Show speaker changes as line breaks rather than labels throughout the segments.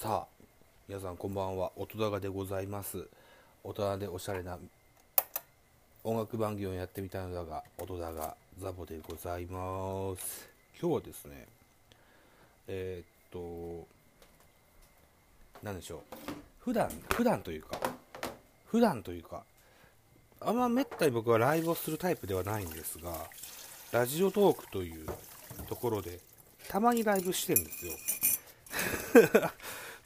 さあ皆さんこんばんは。音高でございます。大人でおしゃれな音楽番組をやってみたいのだが音高ザボでございます。今日はですねえー、っと何でしょう。普段普段というか普段というかあんまめったに僕はライブをするタイプではないんですがラジオトークというところでたまにライブしてるんですよ。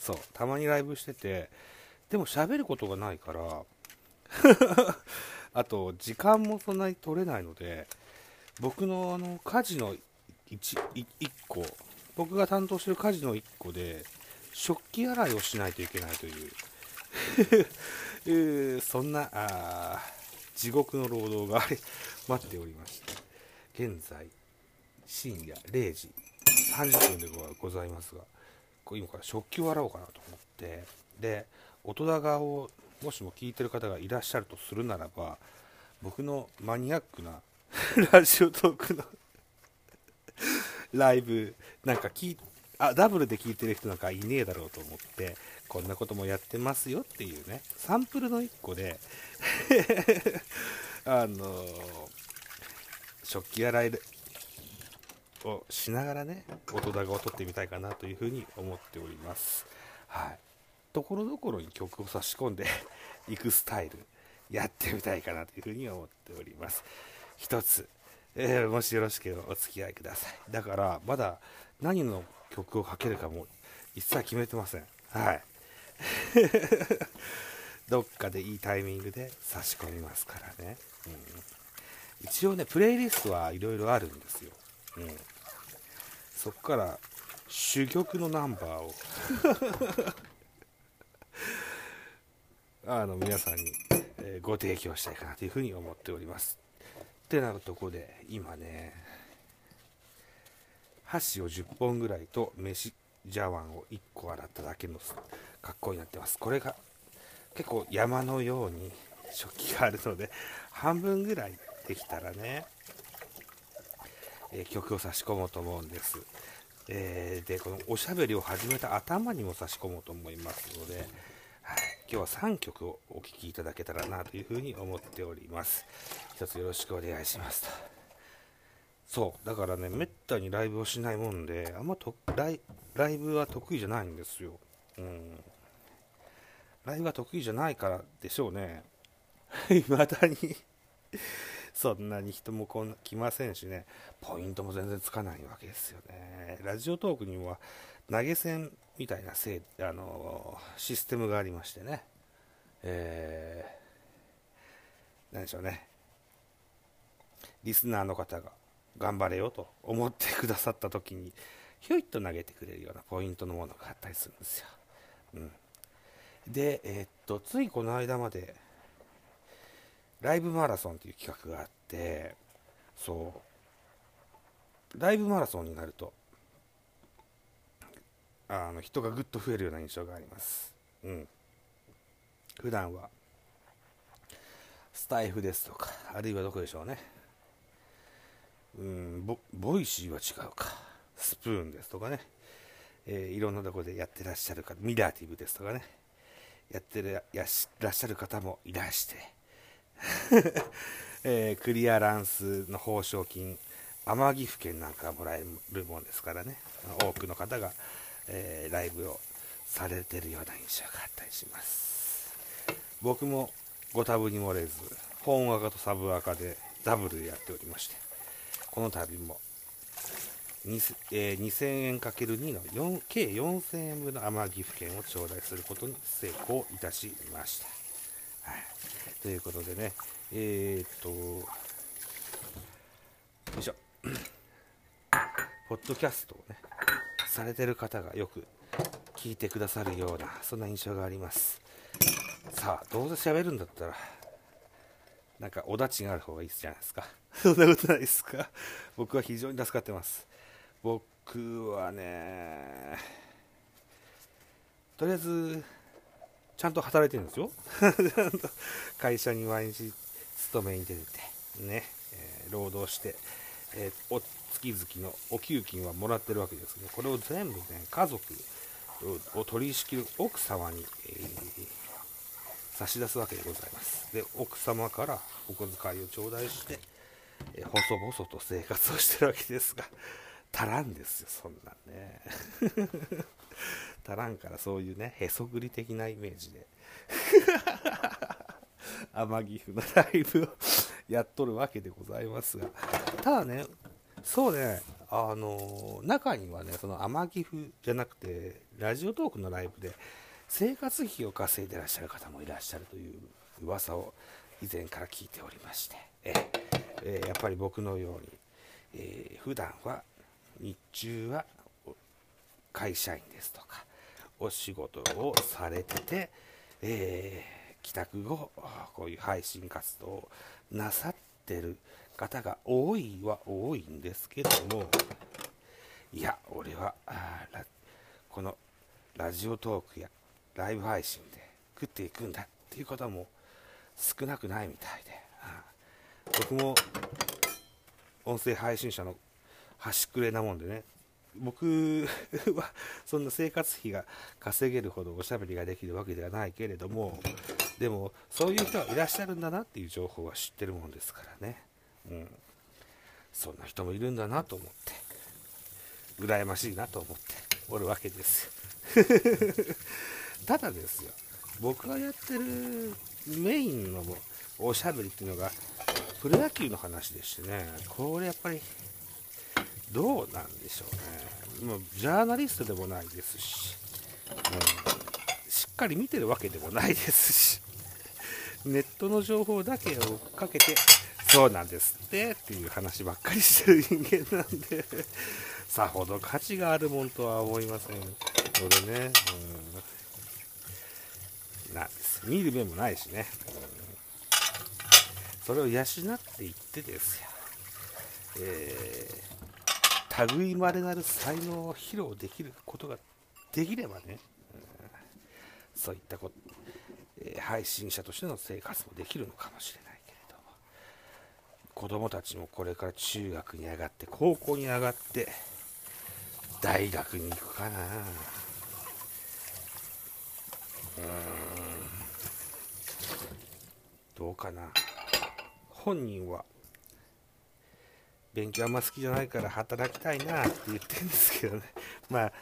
そうたまにライブしててでも喋ることがないから あと時間もそんなに取れないので僕のあの家事の 1, 1個僕が担当してる家事の1個で食器洗いをしないといけないという そんなあ地獄の労働が待っておりまして現在深夜0時30分でございますが今から食器を洗おうかなと思ってで音高をもしも聞いてる方がいらっしゃるとするならば僕のマニアックな ラジオトークの ライブなんか聞あダブルで聞いてる人なんかいねえだろうと思ってこんなこともやってますよっていうねサンプルの1個で あの食器洗いをしながらね音高を取ってみたいかなというふうに思っております。はい。ところどころに曲を差し込んで いくスタイルやってみたいかなというふうに思っております。一つ、えー、もしよろしければお付き合いください。だからまだ何の曲をかけるかも一切決めてません。はい。どっかでいいタイミングで差し込みますからね、うん、一応ねプレイリストはいろいろあるんですよ、うん、そこから珠玉のナンバーを あの皆さんに、え、ご提供したいかなというふうに思っております。ってなるとこで今ね箸を10本ぐらいと飯茶碗を1個洗っただけの格好になってます。これが結構山のように食器があるので半分ぐらいできたらねえ曲を差し込もうと思うんです、えー、でこのおしゃべりを始めた頭にも差し込もうと思いますので、はい、今日は3曲をお聴きいただけたらなというふうに思っております。一つよろしくお願いしますと。そうだからねめったにライブをしないもんであんまとライライブは得意じゃないんですよ。うん。ライブは得意じゃないからでしょうね。未だに。そんなに人も来ませんしね、ポイントも全然つかないわけですよね。ラジオトークには投げ銭みたいなせいあのシステムがありましてね、えー、何でしょうね、リスナーの方が頑張れよと思ってくださった時に、ひょいっと投げてくれるようなポイントのものがあったりするんですよ。うん、で、えー、っと、ついこの間まで、ライブマラソンという企画があってそう。ライブマラソンになるとあの人がぐっと増えるような印象があります。うん。普段はスタイフですとかあるいはどこでしょうね。うんボ Voicyは違うか。スプーンですとかね、えー、いろんなとこでやってらっしゃる方 Mirrativ ですとかね。やってらっしゃる方もいらして えー、クリアランスの報奨金、アマギフ券なんかもらえるもんですからね、多くの方が、えー、ライブをされてるような印象があったりします。僕もご多分に漏れず、本赤とサブ赤でダブルでやっておりまして、この度もえー、2000円 ×2 の4計4000円分の天城府県を頂戴することに成功いたしました。はいということでね、えー、っと、よいしょ、ポッドキャストをね、されてる方がよく聞いてくださるような、そんな印象があります。さあ、どうせ喋るんだったら、なんか、おだちがある方がいいじゃないですか。そんなことないですか。僕は非常に助かってます。僕はね、とりあえず、ちゃんと働いてるんですよ。会社に毎日勤めに出てて、ね、えー、労働して、えー、お月々のお給金はもらってるわけですけど、これを全部ね、家族、を取り仕切る奥様に、えー、差し出すわけでございますで奥様からお小遣いを頂戴して、え、細々と生活をしてるわけですが足らんですよそんなんね。足らんからそういうねへそくり的なイメージで。天城府のライブを やっとるわけでございますが。ただねそうねあの中にはねその天城府じゃなくてラジオトークのライブで生活費を稼いでらっしゃる方もいらっしゃるという噂を以前から聞いておりまして。え、え、やっぱり僕のように、えー、普段は日中は会社員ですとかお仕事をされてて、えー、帰宅後こういう配信活動をなさってる方が多いは多いんですけどもいや俺はこのラジオトークやライブ配信で食っていくんだっていう方も少なくないみたいで僕も音声配信者の端くれなもんでね。僕は そんな生活費が稼げるほどおしゃべりができるわけではないけれどもでもそういう人はいらっしゃるんだなっていう情報は知ってるもんですからね、うん、そんな人もいるんだなと思って。羨ましいなと思って。おるわけです。よ ただですよ。僕がやってるメインのおしゃべりっていうのがプロ野球の話でしてね。これやっぱりどうなんでしょうね、もうジャーナリストでもないですし、うん、しっかり見てるわけでもないですし、ネットの情報だけをかけて、そうなんですってっていう話ばっかりしてる人間なんで、さほど価値があるもんとは思いません。のでね、うん、なんです。見る目もないしね、うん、それを養っていってですよ。えー。類まれなる才能を披露できることができればね、うん、そういったこと、えー、配信者としての生活もできるのかもしれないけれど子供たちもこれから中学に上がって高校に上がって大学に行くかな。うん。どうかな。本人は勉強あんま好きじゃないから働きたいなって言ってるんですけどね、まあ、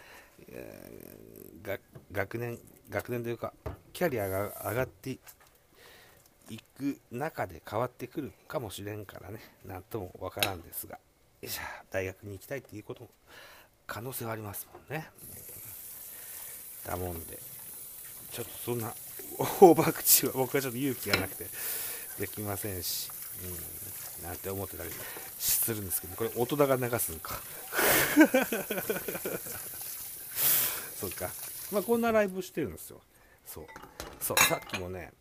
学年、学年というか、キャリアが上がっていく中で変わってくるかもしれんからね、なんともわからんですが、よいしゃ、大学に行きたいっていうことも可能性はありますもんね。だもんで、ちょっとそんな 大博打は僕はちょっと勇気がなくてできませんし、うん、なんて思ってたりするんですけど、これ大人が流すんか。そうか。まあこんなライブしてるんですよ。そう。そう、さっきもね、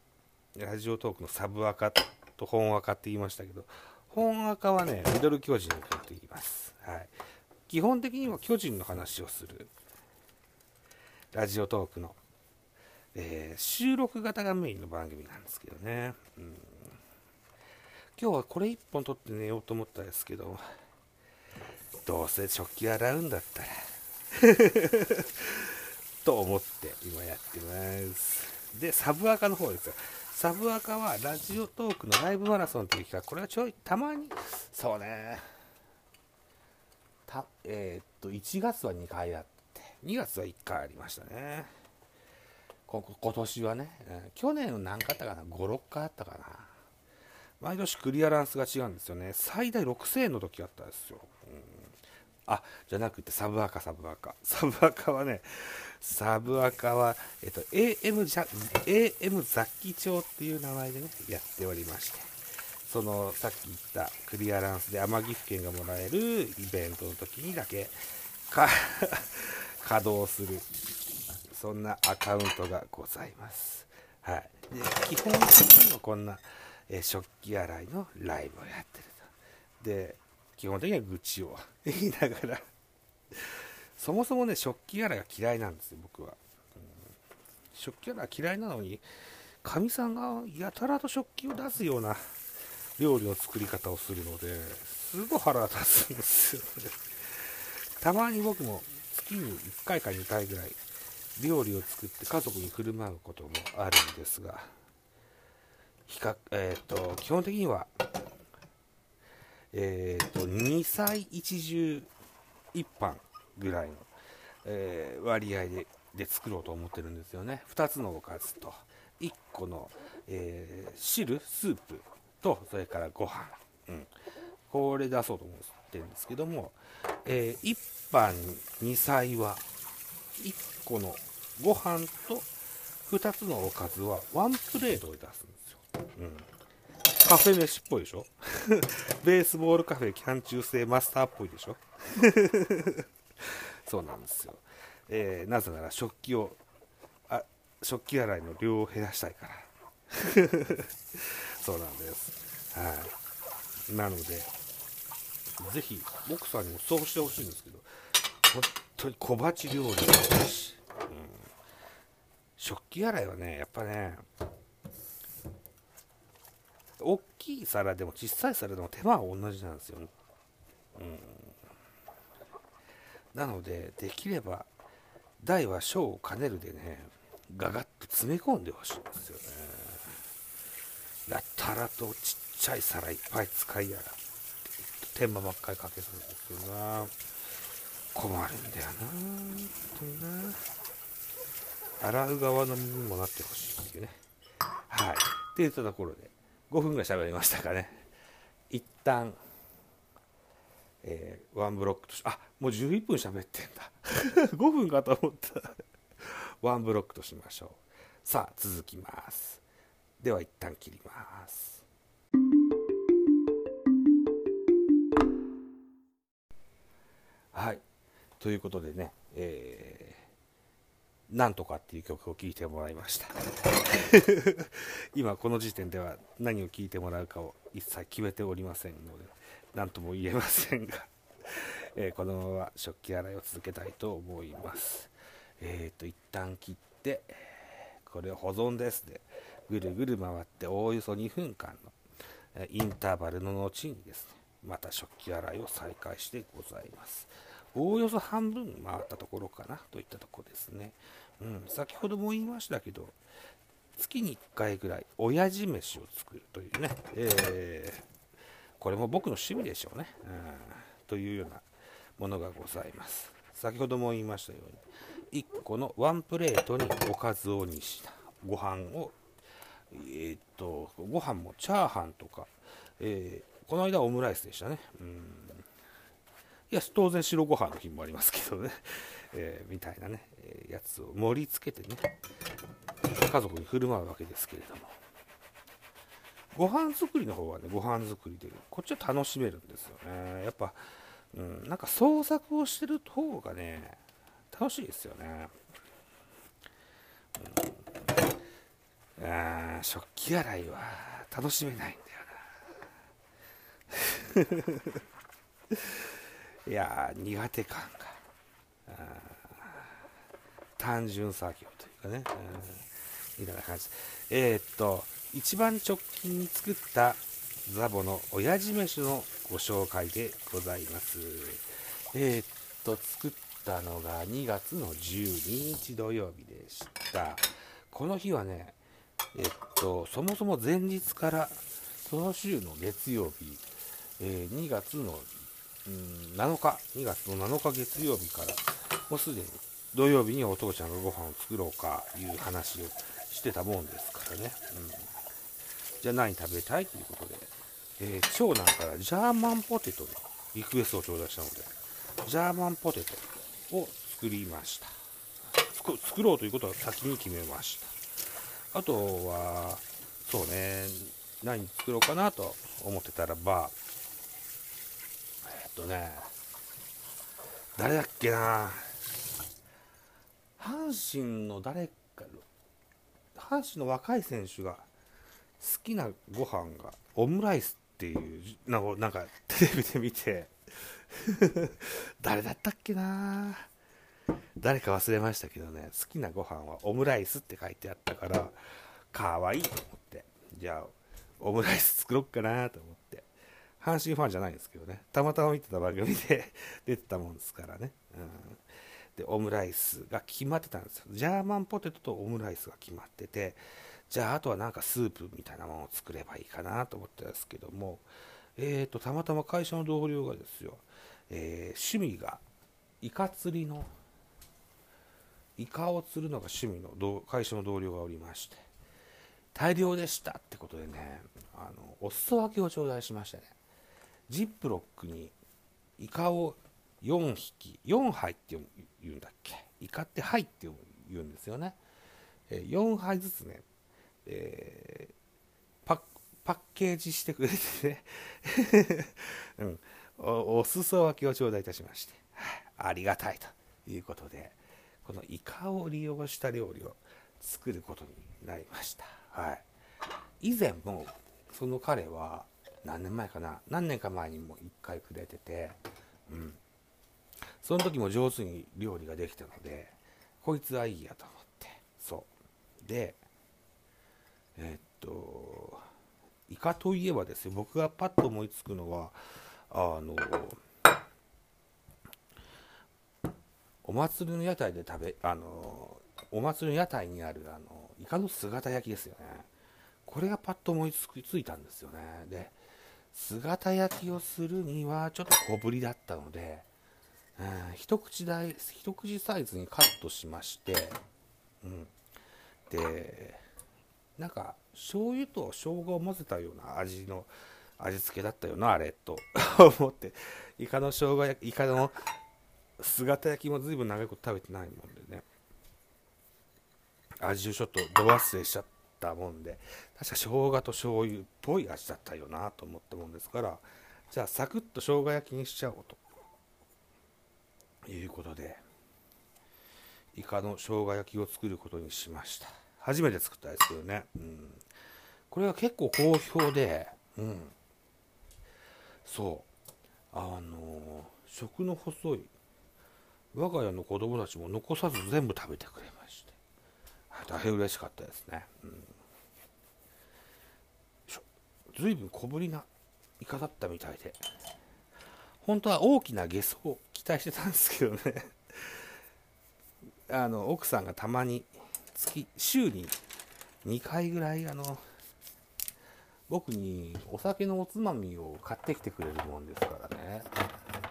ラジオトークのサブアカと本アカって言いましたけど、本アカはね、ミドル巨人と言います。はい。基本的には巨人の話をするラジオトークの、えー、収録型がメインの番組なんですけどね。うん今日はこれ1本取って寝ようと思ったんですけど、どうせ食器洗うんだったら と思って今やってます。で、サブアカの方ですよ。サブアカはラジオトークのライブマラソンという企画、これはちょい、たまに、そうね、たえー、っと、1月は2回あって、2月は1回ありましたね。こ今年はね、うん去年何回あったかな、5、6回あったかな。毎年クリアランスが違うんですよね。最大6000円の時あったんですよ。うん、あ、じゃなくてサブアカ、サブアカ。サブアカはね、サブアカは、えっと、AM, じゃ AM 雑記帳っていう名前でね、やっておりまして、その、さっき言ったクリアランスで天城府県がもらえるイベントの時にだけ、か 稼働する、そんなアカウントがございます。はい。で、基本的にはこんな、え食器洗いのライブをやってると。で、基本的には愚痴を 言いながらそもそもね、食器洗いが嫌いなんですよ、僕は。うん、食器洗い嫌いなのに、かみさんがやたらと食器を出すような料理の作り方をするので、すごい腹立つんですよ、ね。たまに僕も月に1回か2回ぐらい料理を作って家族に振る舞うこともあるんですが比較、えーと、基本的には、えーと、2歳一汁一飯ぐらいの、えー、割合でで作ろうと思ってるんですよね。2つのおかずと1個の、えー、汁スープとそれからご飯、うん、これ出そうと思ってるんですけども、えー、1飯2歳は1個のご飯と2つのおかずはワンプレートで出すんです。カフェ飯っぽいでしょ？ベースボールカフェキャン中制マスターっぽいでしょ？そうなんですよ。えー、なぜなら食器をあ食器洗いの量を減らしたいから。そうなんです。はい。なのでぜひ奥さんにもそうしてほしいんですけど本当に小鉢料理だし、うん、食器洗いはねやっぱね大きい皿でも小さい皿でも手間は同じなんですよ、うん、なのでできれば大は小を兼ねるでねガガッと詰め込んでほしいんですよね。やたらとちっちゃい皿いっぱい使いやがって手間ばっかりかけそうですよな。困るんだよな本当にな。洗う側の耳にもなってほしいっていうね。はい。って言ったところで5分ぐらい喋りましたかね。一旦えー、ワンブロックとしあもう11分喋ってんだ。5分かと思った。ワンブロックとしましょう。さあ続きます。では一旦切ります。はい。ということでね、えー、なんとかっていう曲を聴いてもらいました。今この時点では何を聴いてもらうかを一切決めておりませんので何とも言えませんが え、このまま食器洗いを続けたいと思います。えっ、ー、と一旦切ってこれを保存ですでぐるぐる回っておおよそ2分間のインターバルの後にですねまた食器洗いを再開してございます。おおよそ半分回ったところかなといったとこですね、うん、先ほども言いましたけど月に1回ぐらい親父飯を作るというね、えー、これも僕の趣味でしょうね、うん、というようなものがございます。先ほども言いましたように1個のワンプレートにおかずをにした。ご飯をえー、っとご飯もチャーハンとか、えー、この間オムライスでしたね。うん。いや当然白ご飯の日もありますけどね、えー、みたいなね、やつを盛り付けてね家族に振る舞うわけですけれども。ご飯作りの方はねご飯作りでこっちは楽しめるんですよね。やっぱうん、なんか創作をしてる方がね楽しいですよね、うん、あ食器洗いは楽しめないんだよな。いや苦手感が単純作業というかね、うん、みたいな感じえー、っと一番直近に作ったザボの親父飯のご紹介でございます。えー、っと、作ったのが2月の12日土曜日でした。この日はね、えっと、そもそも前日からその週の月曜日、えー、2月の、うん、7日、2月の7日月曜日から、もうすでに土曜日にお父ちゃんがご飯を作ろうかいう話をしてたもんですからね。うん、じゃあ何食べたいということで、えー、長男からジャーマンポテトのリクエストを頂戴したので、ジャーマンポテトを作りました。作ろうということは先に決めました。あとは、そうね、何作ろうかなと思ってたらば、っとね、誰だっけな。阪神の誰か、阪神の若い選手が好きなご飯がオムライスっていうなんかテレビで見て 誰だったっけな。誰か忘れましたけどね好きなご飯はオムライスって書いてあったからかわいいと思って。じゃあオムライス作ろっかなと思って。阪神ファンじゃないんですけどね。たまたま見てた番組で 出てたもんですからね、うん、でオムライスが決まってたんですよ。ジャーマンポテトとオムライスが決まっててじゃああとはなんかスープみたいなものを作ればいいかなと思ってたんですけどもえーとたまたま会社の同僚がですよ、えー、趣味がイカ釣りのイカを釣るのが趣味の会社の同僚がおりまして大量でしたってことでねあのお裾分けを頂戴しましてね。ジップロックにイカを4匹4杯って言うんだっけ？イカって杯って言うんですよね、え4杯ずつね、えー、パッケージしてくれてね、うん、おお裾分けを頂戴いたしまして、ありがたいということでこのイカを利用した料理を作ることになりました、はい、以前もその彼は何年前かな？何年か前にも1回くれてて、うん、その時も上手に料理ができたのでこいつはいいやと思って。そう。でえー、っとイカといえばですよ。僕がパッと思いつくのはあのお祭りの屋台で食べあのお祭りの屋台にあるあのイカの姿焼きですよね。これがパッと思いついたんですよね。で姿焼きをするにはちょっと小ぶりだったので、うん、一口大一口サイズにカットしまして、うん、でなんか醤油と生姜を混ぜたような味の味付けだったよなあれと。思って。イカの生姜焼きイカの姿焼きも随分長いこと食べてないもんでね。味をちょっとど忘れしちゃって。たもんで確か生姜と醤油っぽい味だったよなと思ったもんですからじゃあサクッと生姜焼きにしちゃおうと。いうことでイカの生姜焼きを作ることにしました。初めて作ったですけどね、うん、これは結構好評で、うん、そう。あの食の細い我が家の子供たちも残さず全部食べてくれまして大変嬉しかったですね、うん、随分小ぶりなイカだったみたいで。本当は大きなゲソを期待してたんですけどね。あの奥さんがたまに月週に2回ぐらいあの僕にお酒のおつまみを買ってきてくれるもんですからね。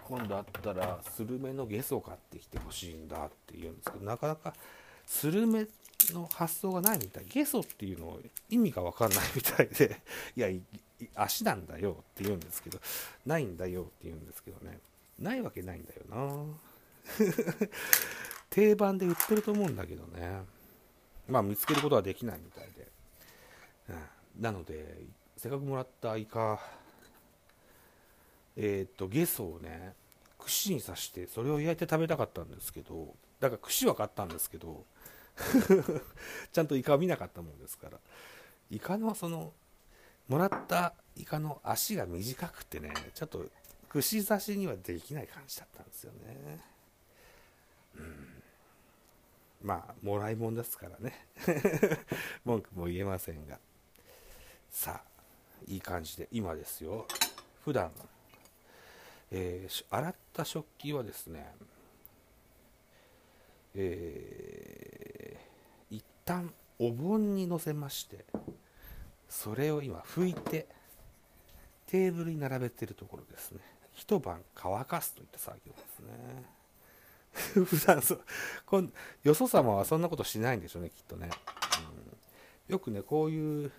今度あったらスルメのゲソを買ってきてほしいんだって言うんですけどなかなかスルメの発想がないみたい。ゲソっていうの意味が分かんないみたいで。いや足なんだよって言うんですけど。ないんだよって言うんですけどね。ないわけないんだよな。定番で売ってると思うんだけどね。まあ見つけることはできないみたいで、うん、なのでせっかくもらったイカえっ、とゲソをね串に刺してそれを焼いて食べたかったんですけどだから串は買ったんですけど ちゃんとイカを見なかったもんですから。イカのそのもらったイカの足が短くてねちょっと串刺しにはできない感じだったんですよね。うん。まあもらいもんですからね。文句も言えませんが。さあいい感じで今ですよ。普段えー、洗った食器はですね、えー、一旦お盆にのせましてそれを今拭いてテーブルに並べてるところですね。一晩乾かすといった作業ですね。普段そこんよそ様はそんなことしないんでしょうねきっとね、うん、よくねこういう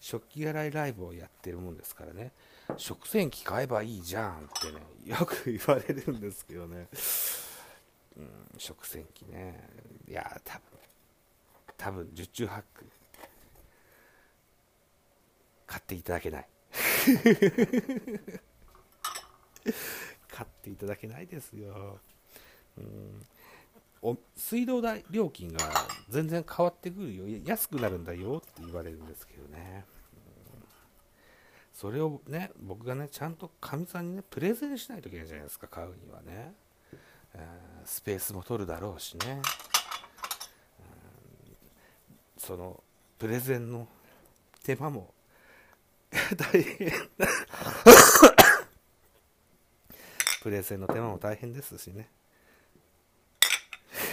食器洗いライブをやってるもんですからね。食洗機買えばいいじゃんってねよく言われるんですけどね、ん、食洗機ね。いや多分多分十中八九。買っていただけない。買っていただけないですよ、うん、お水道代料金が全然変わってくるよ。安くなるんだよって言われるんですけどね、それをね僕がねちゃんとかみさんにねプレゼンしないといけないじゃないですか。買うにはね、えー、スペースも取るだろうしね、そのプレゼンの手間も 大変プレゼンの手間も大変ですしね。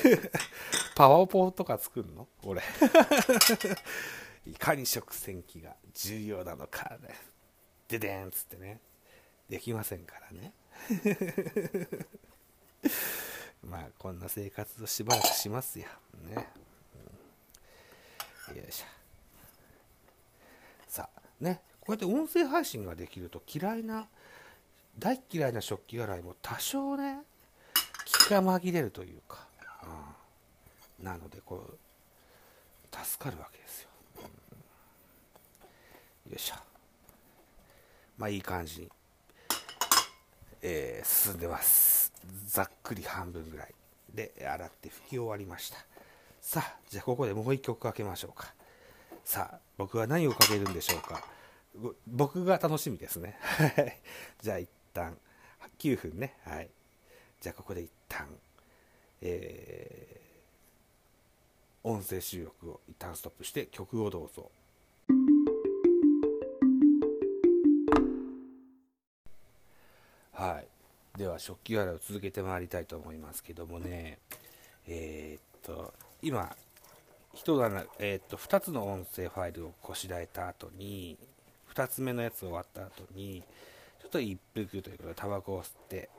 パワーポとか作るの？俺。いかに食洗機が重要なのかね。ででんっつってね。できませんからね。まあこんな生活をしばらくしますよ。ね、うん、よいしょ。さあね。こうやって音声配信ができると嫌いな大嫌いな食器洗いも多少ね気が紛れるというか、うん、なのでこう助かるわけですよ、うん、よいしょ。まあいい感じに、えー、進んでます。ざっくり半分ぐらいで洗って拭き終わりました。さあじゃあここでもう一曲かけましょうか。さあ僕は何をかけるんでしょうか。僕が楽しみですね。じゃあ一旦9分ね。はい。じゃあここで一旦えー、音声収録を一旦ストップして曲をどうぞ。はい。では食器洗いを続けてまいりたいと思いますけどもね。えー、っと今一段、えー、っと2つの音声ファイルをこしらえた後に2つ目のやつ終わった後にちょっと一服ということでタバコを吸って、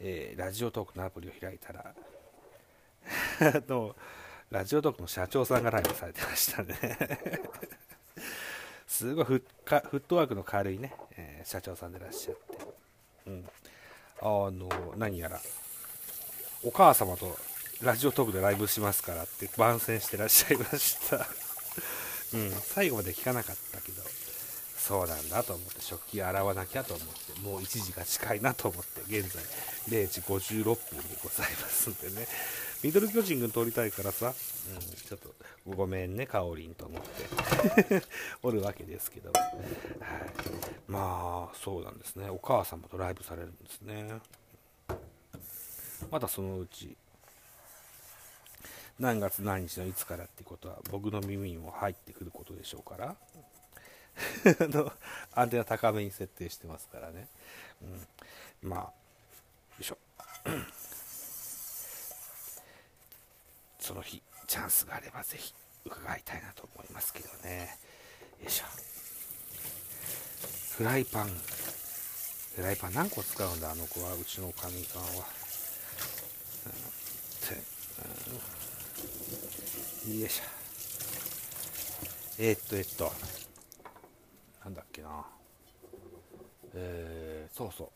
えー、ラジオトークのアプリを開いたら あのラジオトークの社長さんがライブされてましたね。すごいフットワークの軽いね、えー、社長さんでいらっしゃって、うん、あの何やらお母様とラジオトークでライブしますからって番宣してらっしゃいました。うん、最後まで聞かなかったけどそうなんだと思って食器洗わなきゃと思ってもう1時が近いなと思って現在0時56分でございますんでね。ミドル巨人軍通りたいからさ、うん、ちょっとごめんねかおりんと思って。おるわけですけど、はい、まあそうなんですね。お母様とライブされるんですね。まだそのうち何月何日のいつからってことは僕の耳にも入ってくることでしょうから。のアンテナ高めに設定してますからね、うん、まあよいしょその日チャンスがあればぜひ伺いたいなと思いますけどね。よいしょ。フライパン。フライパン何個使うんだあの子はうちのかみさんは、うん、よいしょ。えー、っとえっと。なんだっけな。えー、そうそう、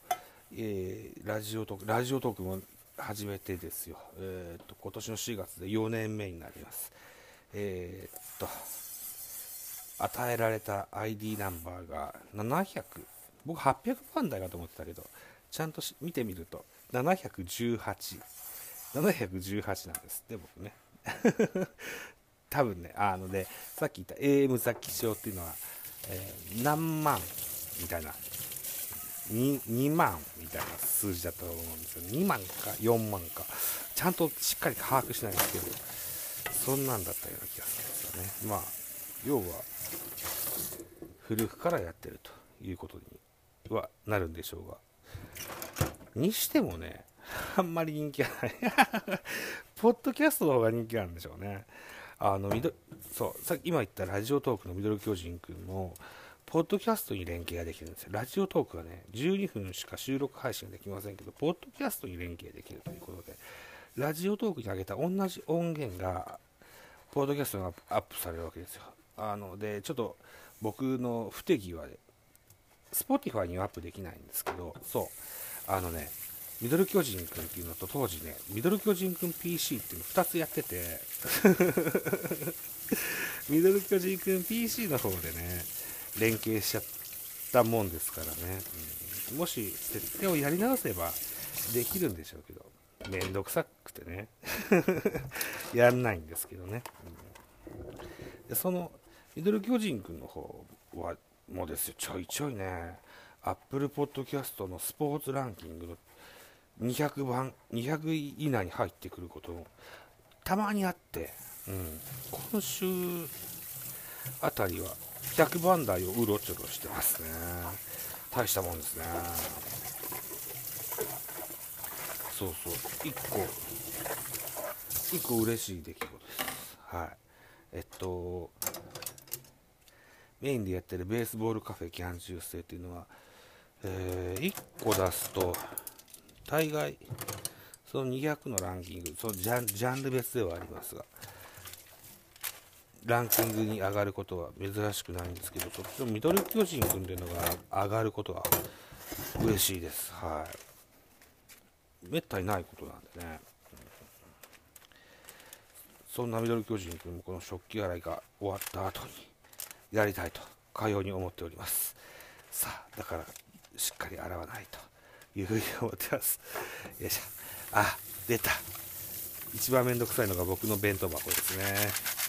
えー、ラジオトークラジオトークも初めてですよ、えーと、今年の4月で4年目になります。えー、っと与えられた ID ナンバーが700僕800番台かと思ってたけどちゃんと見てみると718 718なんですって僕ね。多分ねあのねさっき言った AM 雑記帳っていうのはえー、何万みたいな 2, 2万みたいな数字だったと思うんですよ。2万か4万か。ちゃんとしっかり把握しないんですけどそんなんだったような気がするんですよね。まあ要は古くからやってるということにはなるんでしょうが。にしてもねあんまり人気がない。ポッドキャストの方が人気なんでしょうね。あのそうさっき今言ったラジオトークのミドル巨人くんもポッドキャストに連携ができるんですよ。ラジオトークはね、12分しか収録配信ができませんけど、ポッドキャストに連携できるということで、ラジオトークに上げた同じ音源が、ポッドキャストにアップされるわけですよ。あので、ちょっと僕の不手際で、Spotify にはアップできないんですけど、そう、あのね、ミドル巨人くんっていうのと当時ね、ミドル巨人くん PC っていうの2つやってて ミドル巨人くん PC の方でね、連携しちゃったもんですからね、うん、もし設定をやり直せばできるんでしょうけど、めんどくさくてね、やんないんですけどね。うん、でそのミドル巨人くんの方は、もうですよ、ちょいちょいね、Apple Podcast のスポーツランキングの200番200位以内に入ってくることもたまにあって、うん、今週あたりは100番台をうろちょろしてますね。大したもんですね。そうそう。1個。1個嬉しい出来事です。はい。えっとメインでやってるベースボールカフェキャン中世っていうのは、えー、1個出すと大概その200のランキングそのジャジャンル別ではありますがランキングに上がることは珍しくないんですけどそっちのミドル巨人君っていうのが上がることは嬉しいです。はい。めったにないことなんでね、そんなミドル巨人君もこの食器洗いが終わった後にやりたいとかように思っております。さあだからしっかり洗わないというふうに思ってます。よいしょ。あ出た。一番めんどくさいのが僕の弁当箱ですね。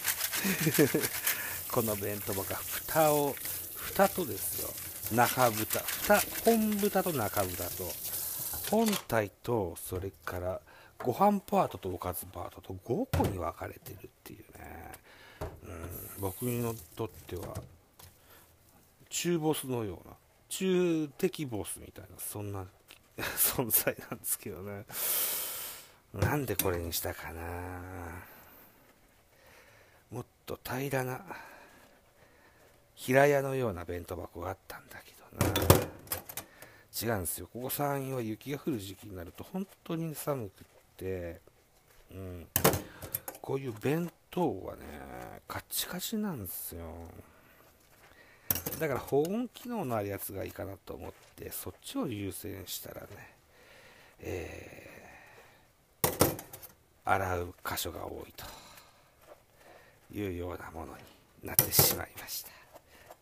この弁当箱は蓋を蓋とですよ中蓋。蓋本蓋と中蓋と。本体とそれからご飯パートとおかずパートと5個に分かれてるっていうね、うん、僕にとっては中ボスのような中敵ボスみたいなそんな 存在なんですけどね。なんでこれにしたかな。と平らな平屋のような弁当箱があったんだけどな。違うんですよ。ここ山陰は雪が降る時期になると本当に寒くってうん。こういう弁当はねカチカチなんですよ。だから保温機能のあるやつがいいかなと思ってそっちを優先したらねえー、洗う箇所が多いと。いうようなものになってしまいました。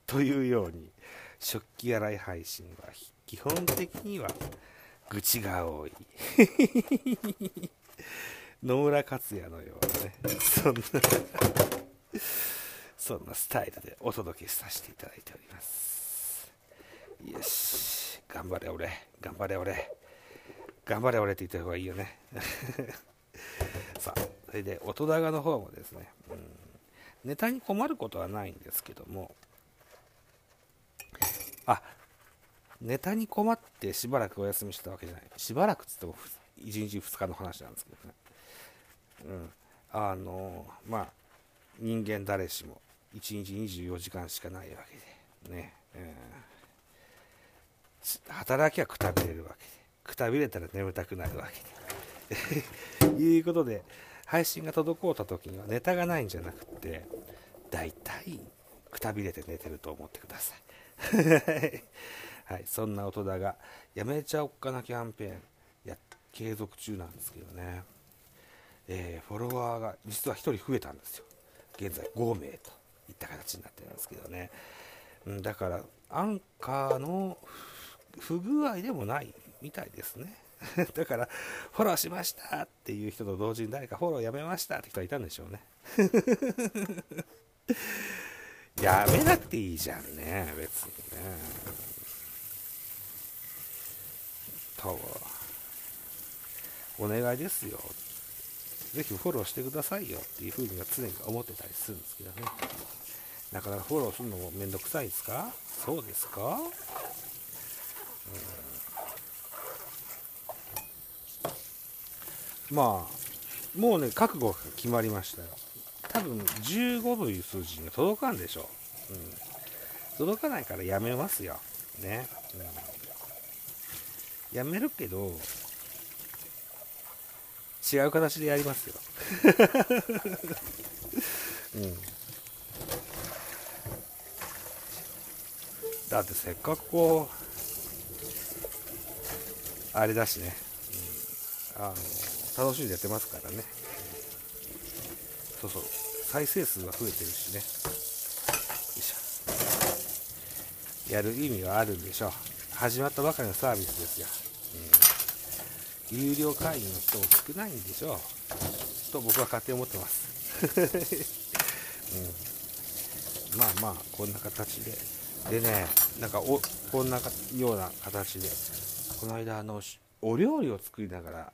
というように食器洗い配信は基本的には愚痴が多い。野村克也のようなねそんな そんなスタイルでお届けさせていただいております。よし頑張れ俺頑張れ俺。頑張れ俺って言った方がいいよね。さあそれで音高の方もですね、うん。ネタに困ることはないんですけども。あネタに困ってしばらくお休みしてたわけじゃない。しばらくっつっても1日2日の話なんですけどね。うん。あのまあ人間誰しも1日24時間しかないわけでね、えー、働きはくたびれるわけで。くたびれたら眠たくなるわけで。いうことで配信が滞った時にはネタがないんじゃなくてだいたいくたびれて寝てると思ってください。はい、そんな音だがやめちゃおっかなキャンペーンや継続中なんですけどね、えー、フォロワーが実は1人増えたんですよ。現在5名といった形になってるんですけどね、うん、だからアンカーの不具合でもないみたいですね。だから、フォローしましたっていう人と同時に誰かフォローやめましたって人がいたんでしょうね。やめなくていいじゃんね、別にね。と、お願いですよ。ぜひフォローしてくださいよっていうふうには常に思ってたりするんですけどね。だからフォローするのもめんどくさいですか？そうですか、うんまあもうね覚悟が決まりましたよ。多分15という数字に届かんでしょう、うん、届かないからやめますよ。ね、うん、やめるけど違う形でやりますよ。うん。だってせっかくこうあれだしね、うん、あの楽しんでやってますからね。そうそう。再生数が増えてるしね。よいしょ。やる意味はあるんでしょう。始まったばかりのサービスですよ、うん、有料会員の人も少ないんでしょう。と僕は勝手に思ってます、うん、まあまあこんな形で。でねなんかおこんなような形で。この間あのお料理を作りながら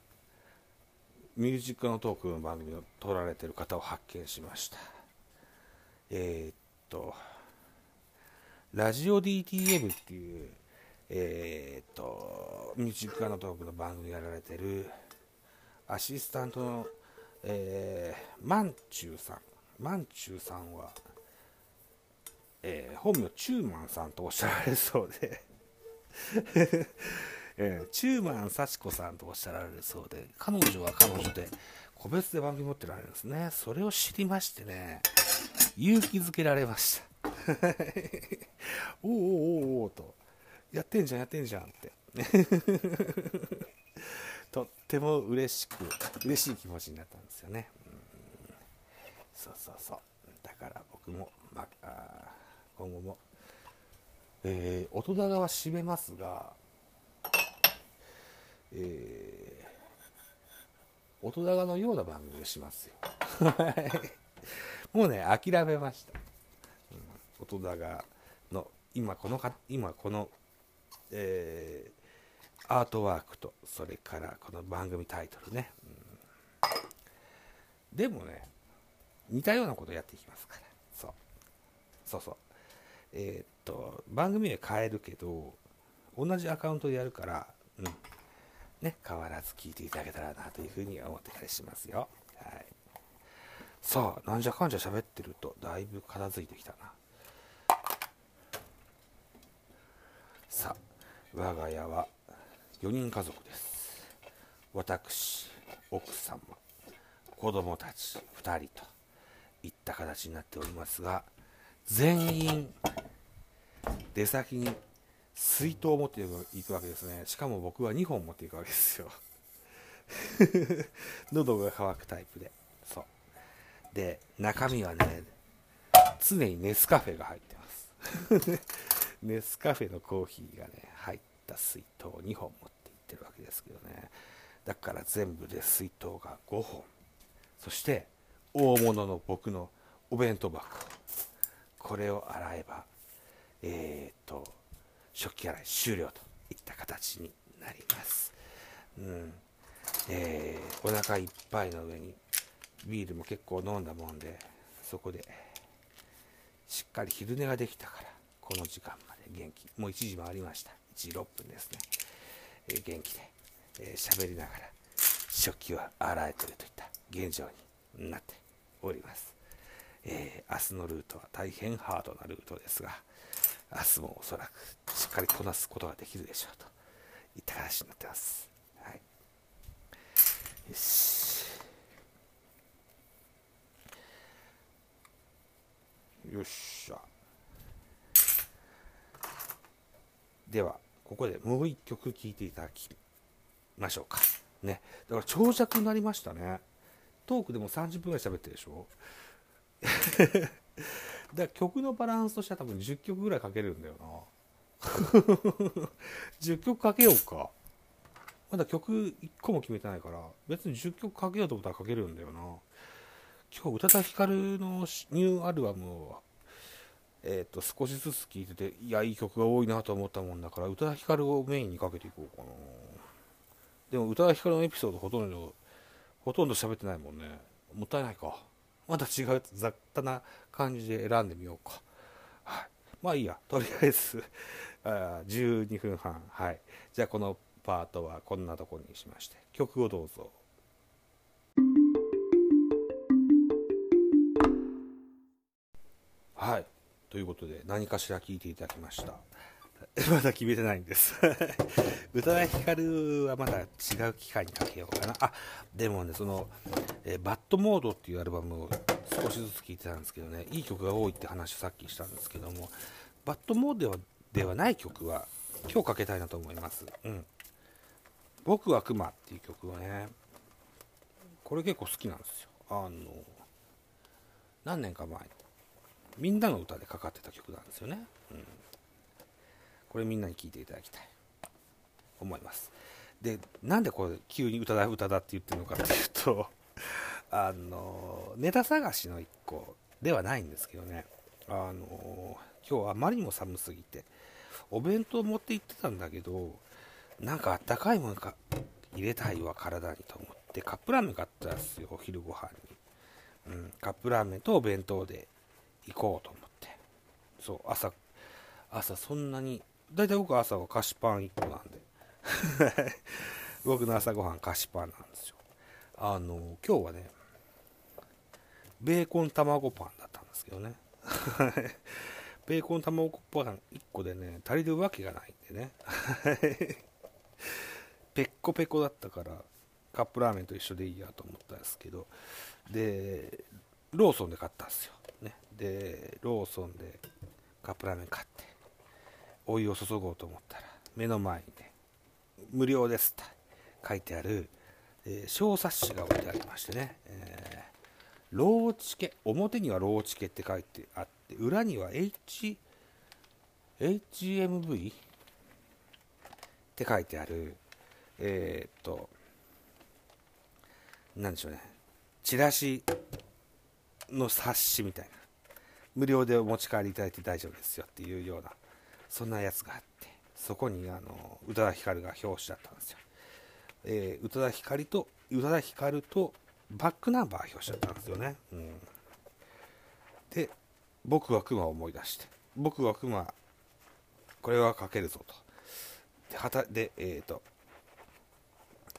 ミュージックのトークの番組を撮られてる方を発見しました。えー、っとラジオ DTM っていうえー、っとミュージックのトークの番組やられてるアシスタントのえー、まんちゅうさん。まんちゅうさんは、えー、本名チューマンさんとおっしゃられそうで。えー、チューマン幸子さんとおっしゃられるそうで彼女は彼女で個別で番組持ってられるんですね。それを知りましてね勇気づけられました。おおおおおと。やってんじゃんやってんじゃんって。とっても嬉しく嬉しい気持ちになったんですよね、うん、そうそうそう。だから僕も、まあ、今後も、えー、音高は閉めますがえー、音高のような番組をしますよ。もうね諦めました、うん、音高の今このか今この、えー、アートワークとそれからこの番組タイトルね、うん、でもね似たようなことやっていきますから。そう。そうそう。えー、っと番組名変えるけど同じアカウントでやるからうん。ね、変わらず聞いていただけたらなというふうに思ってたりしますよ。はい。さあ、なんじゃかんじゃ喋ってると、だいぶ片付いてきたな。さあ、我が家は4人家族です。私、奥様、子供たち2人といった形になっておりますが、全員、出先に水筒を持っていくわけですね。しかも僕は2本持っていくわけですよ。喉が渇くタイプで。そう。で中身はね常にネスカフェが入ってます。ネスカフェのコーヒーがね入った水筒を2本持っていってるわけですけどね。だから全部で水筒が5本。そして大物の僕のお弁当箱。これを洗えばえー、っと食器洗い終了といった形になります。うん。えー、お腹いっぱいの上にビールも結構飲んだもんでそこでしっかり昼寝ができたからこの時間まで元気。もう1時もありました。1時6分ですね、えー、元気でえー、喋りながら食器を洗えてるといった現状になっております、えー、明日のルートは大変ハードなルートですが明日もおそらくしっかりこなすことができるでしょうといった話になってます。はい、よし。よっしゃ。では、ここでもう一曲聴いていただきましょうか。ね。だから長尺になりましたね。トークでも30分ぐらい喋ってるでしょ？だ曲のバランスとしては多分10曲ぐらいかけるんだよな。10曲かけようか。まだ曲1個も決めてないから別に10曲かけようと思ったらかけるんだよな。今日宇多田ヒカルのニューアルバムをえっ、ー、と少しずつ聴いてていやいい曲が多いなと思ったもんだから宇多田ヒカルをメインにかけていこうかな。でも宇多田ヒカルのエピソードほとんどほとんど喋ってないもんね。もったいないか。また違う雑多な感じで選んでみようか。はい。まあいいや。とりあえずあ12分半。はい。じゃあこのパートはこんなとこにしまして、曲をどうぞ。はい。ということで、何かしら聞いていただきました。まだ決めてないんです 宇多田ヒカルはまだ違う機会にかけようかな。あ、でもね、その、えー、バッドモードっていうアルバムを少しずつ聴いてたんですけどね、いい曲が多いって話をさっきしたんですけども、バッドモードではではない曲は今日かけたいなと思います。うん。僕はクマっていう曲はね、これ結構好きなんですよ。あの、何年か前みんなの歌でかかってた曲なんですよね。うんこれみんなに聞いていただきたい思いますでなんでこれ急に歌だ歌だって言ってるのかっていうとあのネタ探しの一個ではないんですけどね。あの今日あまりにも寒すぎてお弁当持って行ってたんだけどなんかあったかいものか入れたいわ体にと思って。カップラーメン買ったんですよお昼ご飯に、うん、カップラーメンとお弁当で行こうと思って。そう朝朝そんなに大体僕朝は菓子パン1個なんで。僕の朝ごはん菓子パンなんですよ。あの今日はねベーコン卵パンだったんですけどね。ベーコン卵パン1個でね足りるわけがないんでね。ペッコペコだったからカップラーメンと一緒でいいやと思ったんですけど。でローソンで買ったんですよ、ね、でローソンでカップラーメン買ってお湯を注ごうと思ったら目の前にね無料ですって書いてある、えー、小冊子が置いてありましてね、えー、ローチケ表にはローチケって書いてあって裏には H HMV って書いてあるえー、っとなんでしょうねチラシの冊子みたいな無料でお持ち帰りいただいて大丈夫ですよっていうようなそんなやつがあってそこにあの宇多田ヒカルが表紙だったんですよ、えー、宇多田ヒカルと宇多田ヒカルとバックナンバー表紙だったんですよね、うん、で僕は熊を思い出して僕は熊これは書けるぞと。ではたでえっ、ー、と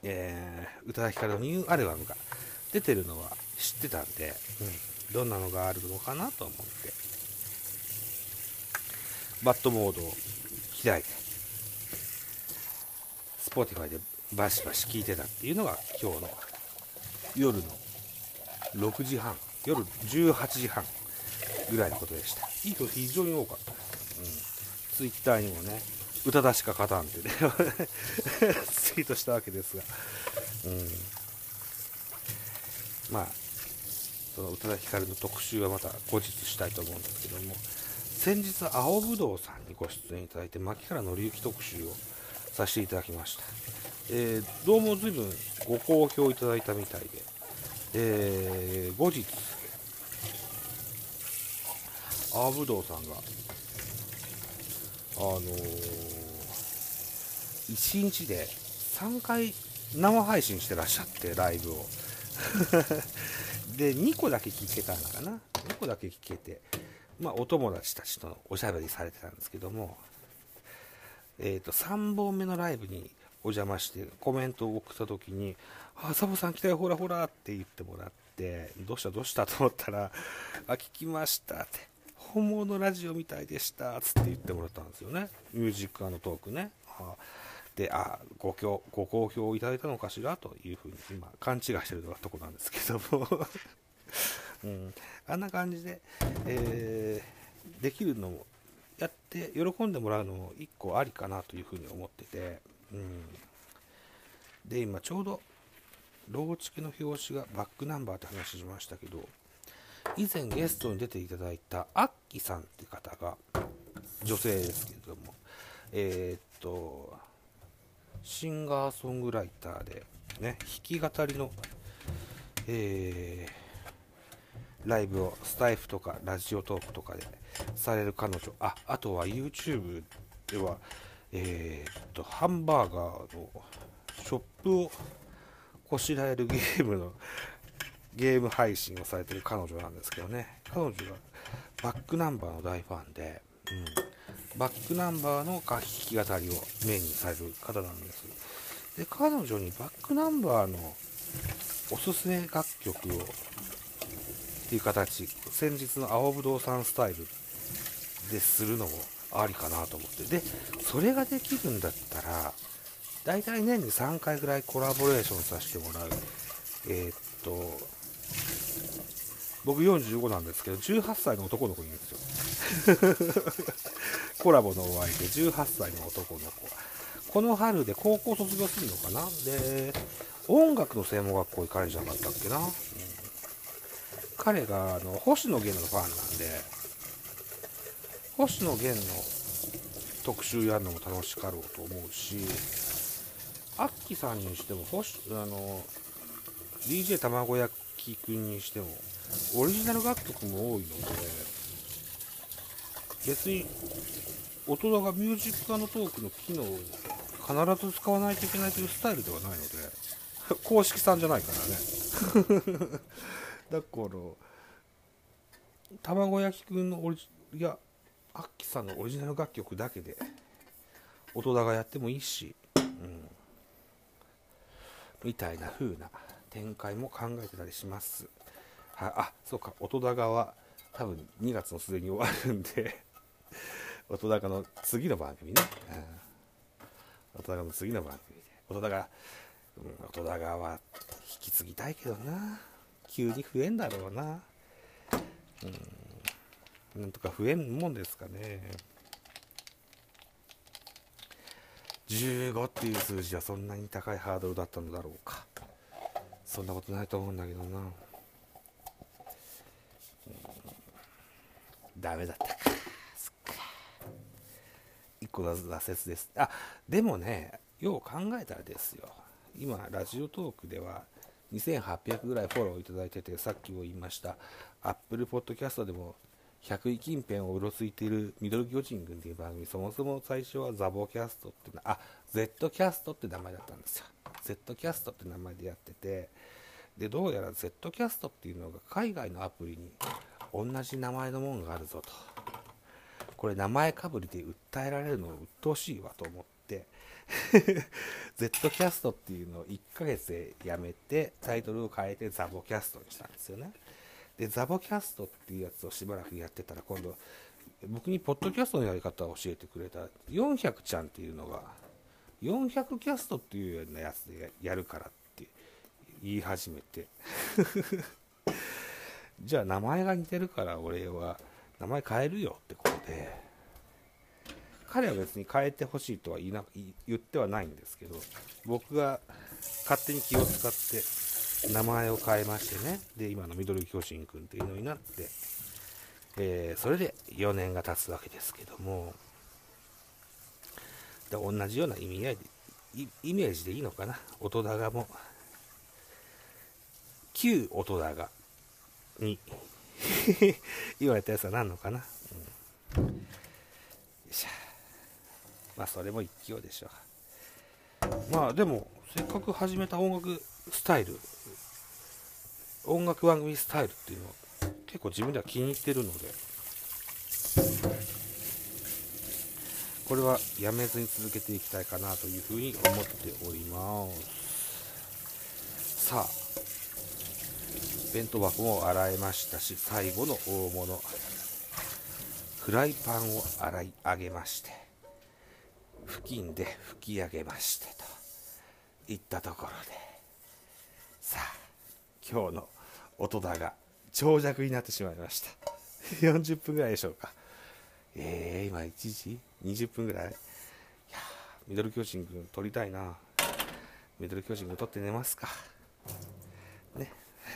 えー、宇多田ヒカルのニューアルバムが出てるのは知ってたんで、うん、どんなのがあるのかなと思って。バットモードを開いて Spotify でバシバシ聴いてたっていうのが今日の夜の6時半夜18時半ぐらいのことでした。いい人非常に多かった。です、うん、Twitter にもね宇多田しか勝たんってね ツイートしたわけですが、うん、まあその宇多田ヒカルの特集はまた後日したいと思うんですけども先日青ぶどうさんにご出演いただいて牧原紀之特集をさせていただきました、えー、どうも随分ご好評いただいたみたいで、えー、後日青ぶどうさんが。あのー1日で3回生配信してらっしゃってライブを。で2個だけ聞けたのかな。2個だけ聞けて。まあお友達たちとおしゃべりされてたんですけども。えっ、ー、と3本目のライブにお邪魔してコメントを送った時に「あサボさん来たよほらほら」って言ってもらって「どうしたどうした?」と思ったら「あ聞きました」って「本物ラジオみたいでした」つって言ってもらったんですよね。ミュージックトークね。はあであごご好評いただいたのかしら？というふうに今勘違いしてるとこなんですけども。うん、あんな感じで、えー、できるのもやって喜んでもらうのも1個ありかなというふうに思ってて、うん、で今ちょうどローチケの表紙がバックナンバーって話しましたけど以前ゲストに出ていただいたアッキさんって方が女性ですけれどもえー、っとシンガーソングライターで、ね、弾き語りの、えー、ライブをスタイフとかラジオトークとかでされる彼女、あ、あとは YouTube では、えー、っと、ハンバーガーのショップをこしらえるゲームのゲーム配信をされてる彼女なんですけどね、彼女がバックナンバーの大ファンで、うん。バックナンバーの楽器語りをメインにされる方なんです。で彼女にバックナンバーのおすすめ楽曲をっていう形先日の青ぶどうさんスタイルでするのもありかなと思って。でそれができるんだったら大体年に3回ぐらいコラボレーションさせてもらう。えー、っと僕45なんですけど18歳の男の子いるんですよ。コラボのお相手18歳の男の子。この春で高校卒業するのかな？で音楽の専門学校行かれじゃなかったっけな、うん、彼があの星野源のファンなんで星野源の特集やるのも楽しかろうと思うしアッキさんにしても星あの DJ 卵焼きくんにしてもオリジナル楽曲も多いので別に大人がミュージックトークの機能を必ず使わないといけないというスタイルではないので 公式さんじゃないからね。だから卵焼きくんのオリジいやアッキさんのオリジナル楽曲だけで大人がやってもいいし、うん、みたいな風な展開も考えてたりします。はあそうか。音高は多分2月のすでに終わるんで音高の次の番組ね、うん、音高の次の番組で。音高、うん、音高は引き継ぎたいけどな。急に増えんだろうな。うん。なんとか増えんもんですかね。15っていう数字はそんなに高いハードルだったのだろうか。そんなことないと思うんだけどな、うん、ダメだったか。そっか。1個挫折です。あでもねよう考えたらですよ。今ラジオトークでは2800ぐらいフォローいただいててさっきも言いました。Apple Podcast でも100位近辺をうろついているミドル巨人軍っていう番組そもそも最初はザボキャストってあ Z キャストって名前だったんですよ。Z キャストって名前でやっててでどうやら Z キャストっていうのが海外のアプリに同じ名前のものがあるぞと。これ名前かぶりで訴えられるの鬱陶しいわと思って Z キャストっていうのを1ヶ月でやめてタイトルを変えてザボキャストにしたんですよね。でザボキャストっていうやつをしばらくやってたら今度僕にポッドキャストのやり方を教えてくれた400ちゃんっていうのが400キャストっていうようなやつでやるからって言い始めて。じゃあ名前が似てるから俺は名前変えるよってことで彼は別に変えてほしいとは言言ってはないんですけど僕が勝手に気を使って名前を変えましてね。で今のミドル巨人くんっていうのになって、えー、それで4年が経つわけですけども。で同じような意味合いでイメージでいいのかな。音高も。旧音高に。言われたやつは何のかな、うん、よいしょまあそれも一興でしょう。まあでもせっかく始めた音楽スタイル音楽番組スタイルっていうのは結構自分では気に入ってるのでこれはやめずに続けていきたいかなというふうに思っております。さあ弁当箱も洗えましたし最後の大物フライパンを洗い上げまして布巾で拭き上げましてと。いったところで。さあ今日の音だが長尺になってしまいました。40分ぐらいでしょうか。えー、今1時？20分ぐらい？いやミドル巨人軍撮りたいな。ミドル巨人軍撮って寝ますか。ね。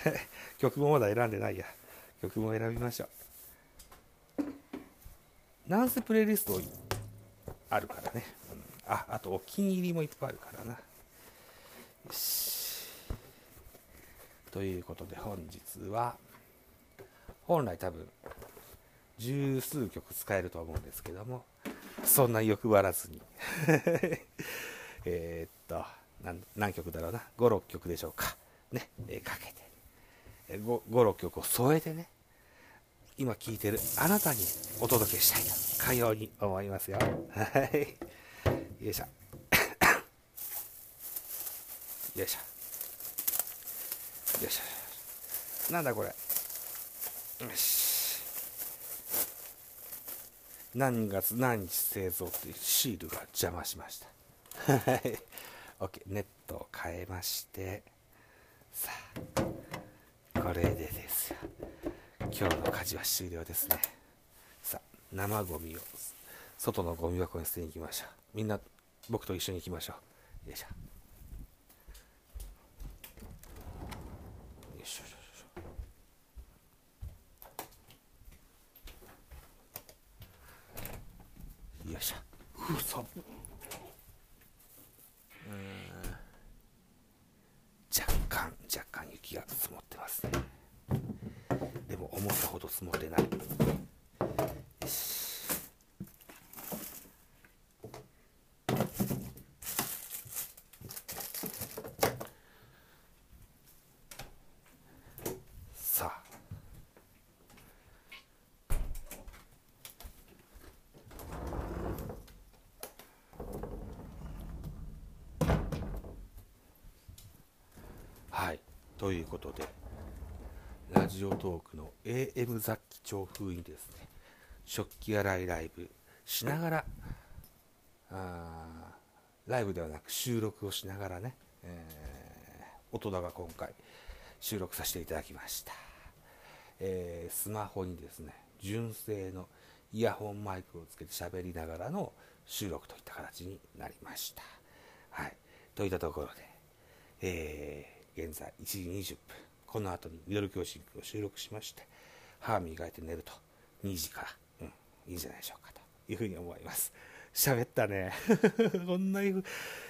曲もまだ選んでないや。曲も選びましょう。なんせプレイリストあるからね、うん、ああとお気に入りもいっぱいあるからな。ということで本日は本来多分十数曲使えると思うんですけどもそんな欲張らずに。えっと何曲だろうな。56曲でしょうか。ね、えかけて。56曲を添えてね。今聴いてるあなたにお届けしたいとかように思いますよ。はい。よいしょ。よいしょ。よいしょ。なんだこれ。よし。何月何日製造っていうシールが邪魔しました。はい。OK ネットを変えまして。さあこれでですよ。今日の家事は終了ですね。さあ生ゴミを外のゴミ箱に捨てに行きましょう。みんな僕と一緒に行きましょう。よいしょ。よいしょ。うそ若干若干雪が積もってますね。でも思ったほど積もってないということで、ラジオトークの AM 雑記帳風にですね。食器洗いライブしながらあライブではなく収録をしながらね、えー、音が今回収録させていただきました、えー、スマホにですね純正のイヤホンマイクをつけて喋りながらの収録といった形になりました。はい。といったところで、えー、現在1時20分。この後にミドル教師を収録しまして歯磨いて寝ると2時から、うん、いいんじゃないでしょうかと。いうふうに思います。喋ったね。こんなに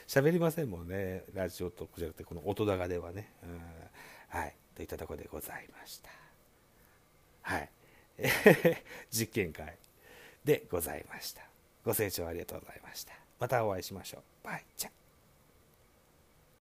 喋りませんもんね。ラジオトークじゃなくてこの音高ではね、うん、はい。といったところでございました。はい。実験会でございました。ご清聴ありがとうございました。またお会いしましょう。バイ。チャ